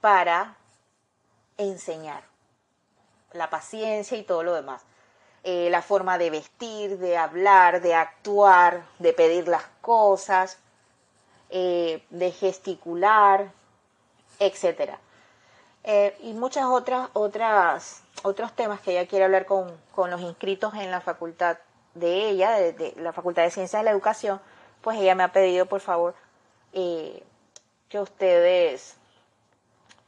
para enseñar la paciencia y todo lo demás. Eh, la forma de vestir, de hablar, de actuar, de pedir las cosas, eh, de gesticular, etc. Eh, y muchas otras, otras, otros temas que ella quiere hablar con, los inscritos en la facultad de ella, de, la Facultad de Ciencias de la Educación, pues ella me ha pedido, por favor, que ustedes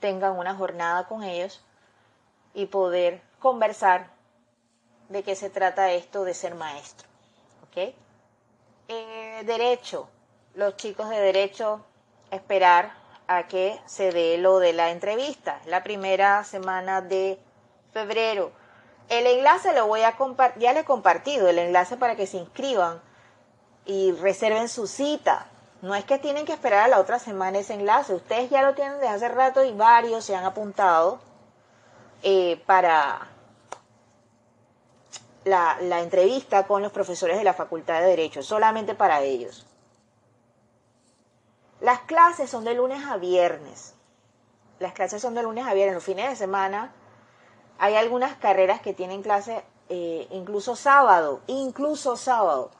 tengan una jornada con ellos y poder conversar de qué se trata esto de ser maestro. ¿Ok? Derecho. Los chicos de derecho esperar a que se dé lo de la entrevista, la primera semana de febrero. El enlace lo voy a compartir, ya le he compartido el enlace para que se inscriban y reserven su cita. No es que tienen que esperar a la otra semana ese enlace, ustedes ya lo tienen desde hace rato y varios se han apuntado eh, para la, entrevista con los profesores de la Facultad de Derecho, solamente para ellos. Las clases son de lunes a viernes. Las clases son de lunes a viernes. Los fines de semana hay algunas carreras que tienen clase eh, incluso sábado, incluso sábado,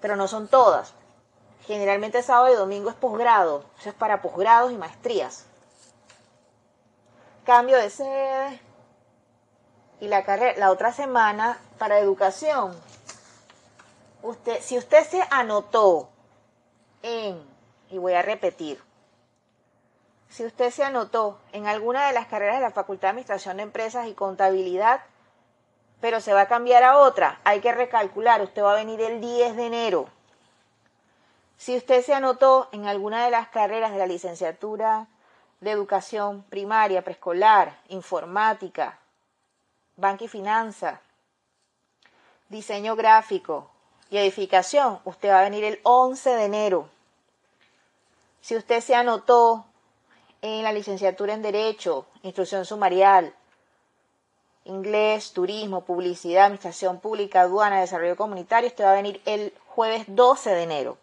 pero no son todas. Generalmente sábado y domingo es posgrado, eso es para posgrados y maestrías. Cambio de sede y la carrera, la otra semana para educación. Usted, si usted se anotó en, y voy a repetir, si usted se anotó en alguna de las carreras de la Facultad de Administración de Empresas y Contabilidad, pero se va a cambiar a otra, hay que recalcular, usted va a venir el 10 de enero. Si usted se anotó en alguna de las carreras de la licenciatura de educación primaria, preescolar, informática, banca y finanza, diseño gráfico y edificación, usted va a venir el 11 de enero. Si usted se anotó en la licenciatura en Derecho, Instrucción Sumarial, Inglés, Turismo, Publicidad, Administración Pública, Aduana, Desarrollo Comunitario. Este va a venir el jueves 12 de enero.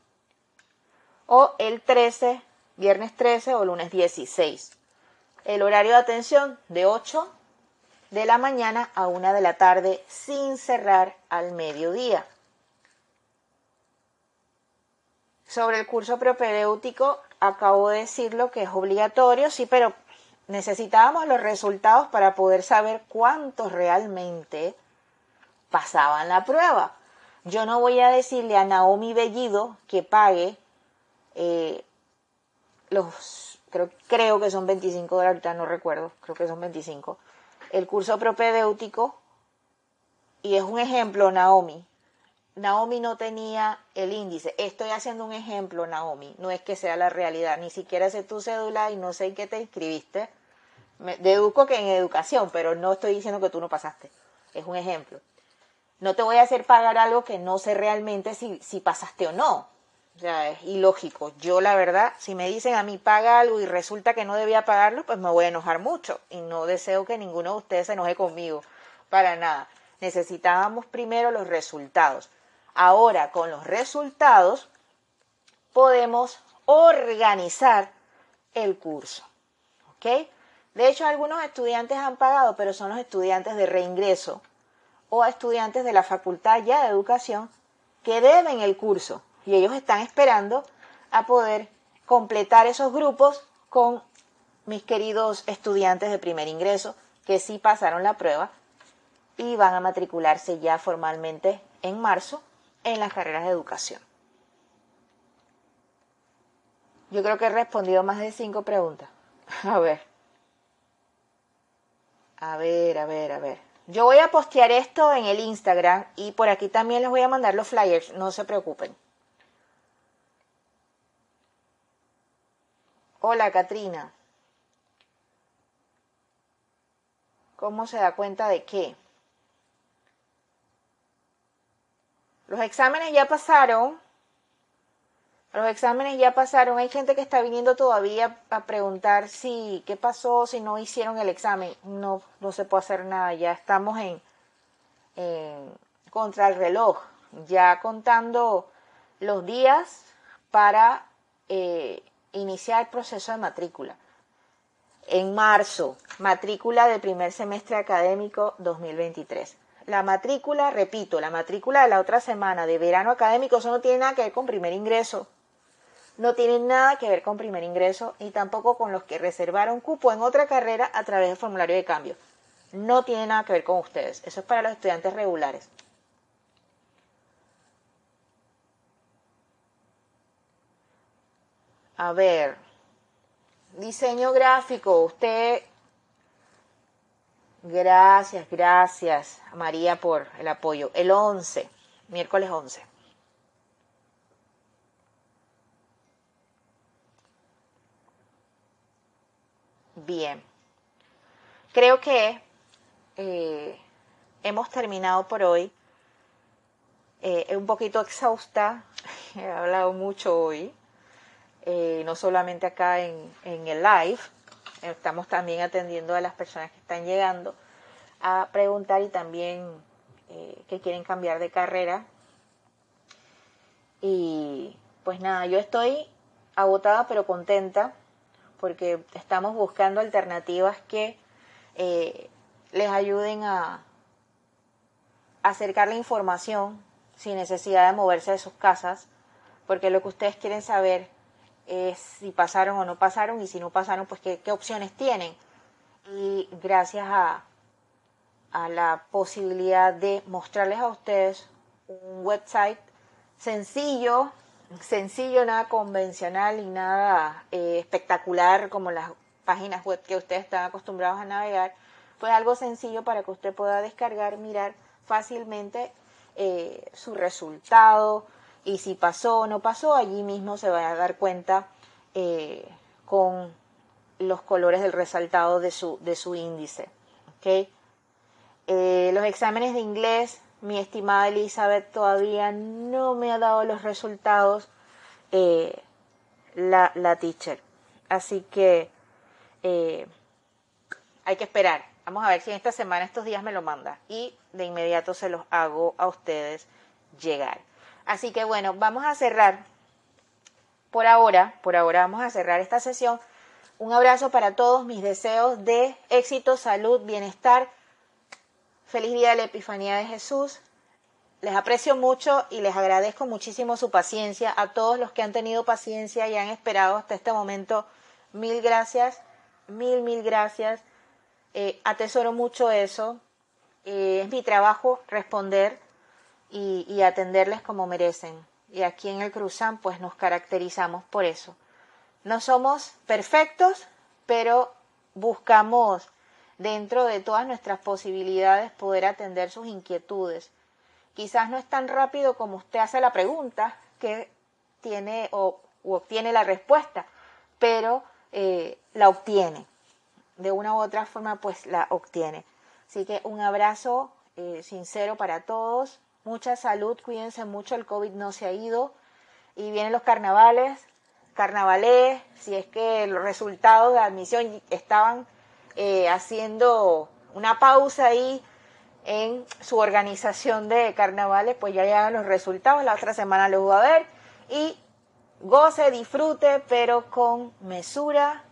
O el 13, viernes 13 o lunes 16. El horario de atención de 8 de la mañana a 1 de la tarde sin cerrar al mediodía. Sobre el curso propedéutico, acabo de decirlo que es obligatorio, sí, pero necesitábamos los resultados para poder saber cuántos realmente pasaban la prueba. Yo no voy a decirle a Naomi Bellido que pague eh, los, creo, creo que son 25 dólares, ahorita no recuerdo, creo que son 25, el curso propedéutico, y es un ejemplo, Naomi, Naomi no tenía el índice. Estoy haciendo un ejemplo, Naomi. No es que sea la realidad. Ni siquiera sé tu cédula y no sé en qué te inscribiste. Me deduzco que en educación, pero no estoy diciendo que tú no pasaste. Es un ejemplo. No te voy a hacer pagar algo que no sé realmente si, si pasaste o no. O es ilógico. Yo, la verdad, si me dicen a mí paga algo y resulta que no debía pagarlo, pues me voy a enojar mucho. Y no deseo que ninguno de ustedes se enoje conmigo. Para nada. Necesitábamos primero los resultados. Ahora, con los resultados, podemos organizar el curso. ¿Ok? De hecho, algunos estudiantes han pagado, pero son los estudiantes de reingreso o estudiantes de la facultad ya de educación que deben el curso y ellos están esperando a poder completar esos grupos con mis queridos estudiantes de primer ingreso que sí pasaron la prueba y van a matricularse ya formalmente en marzo en las carreras de educación. Yo creo que he respondido más de cinco preguntas. A ver. A ver, a ver, a ver. Yo voy a postear esto en el Instagram y por aquí también les voy a mandar los flyers, no se preocupen. Hola, Katrina. ¿Cómo se da cuenta de qué? Los exámenes ya pasaron. Los exámenes ya pasaron. Hay gente que está viniendo todavía a preguntar si qué pasó, si no hicieron el examen. No, no se puede hacer nada. Ya estamos en, contra el reloj, ya contando los días para eh, iniciar el proceso de matrícula. En marzo, matrícula del primer semestre académico 2023 la matrícula, repito, la matrícula de la otra semana de verano académico, eso no tiene nada que ver con primer ingreso. No tiene nada que ver con primer ingreso y tampoco con los que reservaron cupo en otra carrera a través del formulario de cambio. No tiene nada que ver con ustedes. Eso es para los estudiantes regulares. A ver, diseño gráfico. Usted Gracias, gracias María por el apoyo. El 11, miércoles 11. Bien. Creo que eh, hemos terminado por hoy. Eh, un poquito exhausta, he hablado mucho hoy, eh, no solamente acá en, en el live, estamos también atendiendo a las personas que están llegando a preguntar y también eh, que quieren cambiar de carrera. Y pues nada, yo estoy agotada pero contenta porque estamos buscando alternativas que eh, les ayuden a acercar la información sin necesidad de moverse de sus casas, porque lo que ustedes quieren saber si pasaron o no pasaron y si no pasaron, pues qué, opciones tienen. Y gracias a, a la posibilidad de mostrarles a ustedes un website sencillo, sencillo, nada convencional y nada eh, espectacular como las páginas web que ustedes están acostumbrados a navegar, pues algo sencillo para que usted pueda descargar, mirar fácilmente eh, su resultado y si pasó o no pasó, allí mismo se va a dar cuenta eh, con los colores del resaltado de su, de su índice. ¿okay? los exámenes de inglés mi estimada Elizabeth todavía no me ha dado los resultados eh, la, la, teacher. Así que eh, hay que esperar. Vamos a ver si en esta semana, estos días me lo manda. Y de inmediato se los hago a ustedes llegar. Así que bueno, vamos a cerrar. Por ahora, por ahora vamos a cerrar esta sesión. Un abrazo para todos, mis deseos de éxito, salud, bienestar Feliz día de la Epifanía de Jesús. Les aprecio mucho y les agradezco muchísimo su paciencia. A todos los que han tenido paciencia y han esperado hasta este momento, mil gracias, mil, mil gracias. Eh, atesoro mucho eso. Eh, es mi trabajo responder y, atenderles como merecen. Y aquí en el Cruzán pues nos caracterizamos por eso. No somos perfectos, pero buscamos dentro de todas nuestras posibilidades poder atender sus inquietudes. Quizás no es tan rápido como usted hace la pregunta que tiene o obtiene la respuesta, pero eh, la obtiene. De una u otra forma, pues la obtiene. Así que un abrazo eh, sincero para todos. Mucha salud, cuídense mucho, el COVID no se ha ido. Y vienen los carnavales, carnavalés, si es que los resultados de admisión estaban eh, haciendo una pausa ahí en su organización de carnavales, pues ya llegan los resultados, la otra semana los voy a ver y goce, disfrute, pero con mesura,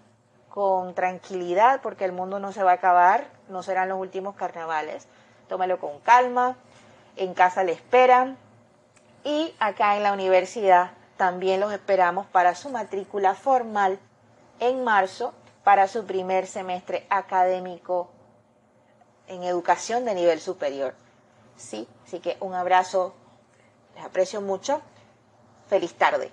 con tranquilidad, porque el mundo no se va a acabar, no serán los últimos carnavales. Tómelo con calma, en casa le esperan y acá en la universidad también los esperamos para su matrícula formal en marzo para su primer semestre académico en educación de nivel superior. Sí, así que un abrazo, les aprecio mucho. Feliz tarde.